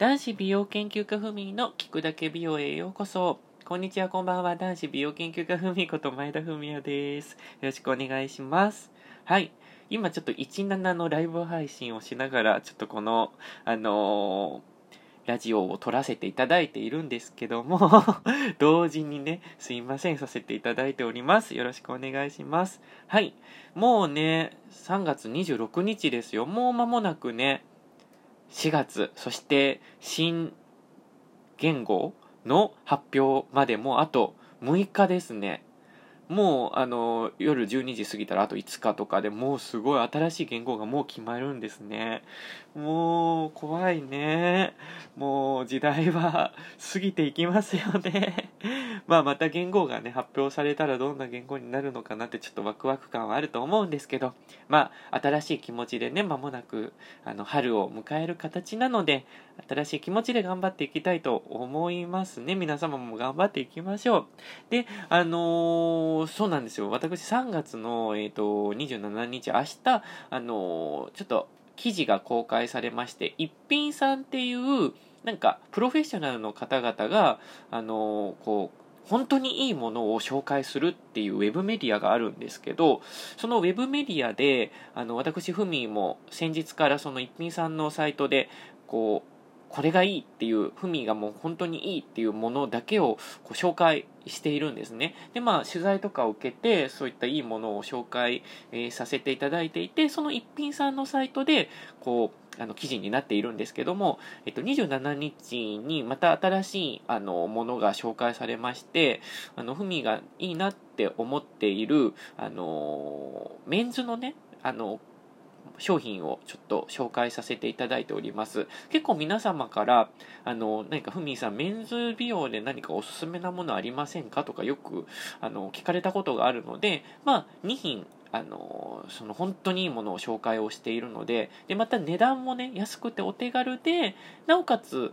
男子美容研究家ふみの聞くだけ美容へようこそ。こんにちは、こんばんは。男子美容研究家ふみこと前田文也です。よろしくお願いします。はい。今ちょっと17のライブ配信をしながら、ちょっとこの、あのーラジオを撮らせていただいているんですけども、同時にね、すいません、させていただいております。よろしくお願いします。はい。もうね、3月26日ですよ。もう間もなくね、4月、そして新言語の発表までもあと6日ですね。もうあの夜12時過ぎたらあと5日とかでもうすごい新しい言語がもう決まるんですね。もう怖いね。もう時代は過ぎていきますよね。まあまた言語がね発表されたらどんな言語になるのかなってちょっとワクワク感はあると思うんですけど、まあ新しい気持ちでね間もなくあの春を迎える形なので新しい気持ちで頑張っていきたいと思いますね。皆様も頑張っていきましょう。で、あのーそうなんですよ。私3月の、えー、と27日、明日、あのーちょっと記事が公開されまして、一品さんっていう、なんか、プロフェッショナルの方々が、あのーこう、本当にいいものを紹介するっていうウェブメディアがあるんですけど、そのウェブメディアで、あの、私、ふみも先日からその一品さんのサイトで、こう、これがいいっていう、ふみがもう本当にいいっていうものだけをこう紹介しているんですね。で、まあ、取材とかを受けて、そういったいいものを紹介、えーさせていただいていて、その一品さんのサイトで、こう、あの記事になっているんですけども、えっと、27日にまた新しいあのものが紹介されまして、あの、ふみがいいなって思っている、あの、メンズのね、あの、商品をちょっと紹介させていただいております。結構皆様から、あの、何かふみさん、メンズ美容で何かおすすめなものありませんか？とかよく、あの、聞かれたことがあるので、まあ、2品、あの、その本当にいいものを紹介をしているので、で、また値段もね、安くてお手軽で、なおかつ、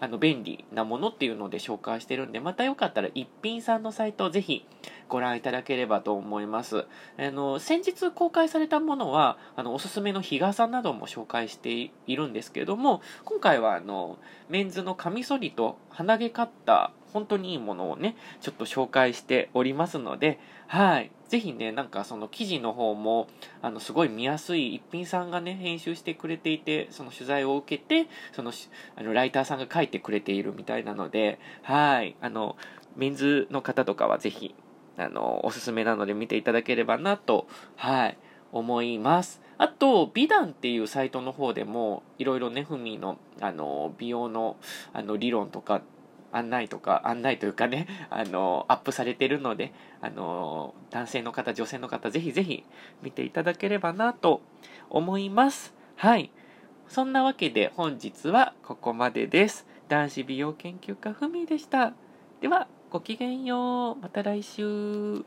あの、便利なものっていうので紹介してるんで、またよかったら一品さんのサイトをぜひご覧いただければと思います。あの、先日公開されたものは、あの、おすすめの日傘なども紹介しているんですけれども、今回はあの、メンズのカミソリと鼻毛カッター、本当にいいものをね、ちょっと紹介しておりますので、はい。ぜひね、なんかその記事の方も、あの、すごい見やすい一品さんがね、編集してくれていて、その取材を受けて、その、あの、ライターさんが書いてくれているみたいなので、はい。あの、メンズの方とかはぜひ、あの、おすすめなので見ていただければなと、はい、思います。あと、美談っていうサイトの方でも、いろいろね、ふみの、あの、美容の、あの、理論とか、案内とか、案内というかね、あの、アップされてるので、あの、男性の方、女性の方、ぜひぜひ見ていただければなと思います。はい。そんなわけで本日はここまでです。男子美容研究家ふみでした。では、ごきげんよう。また来週。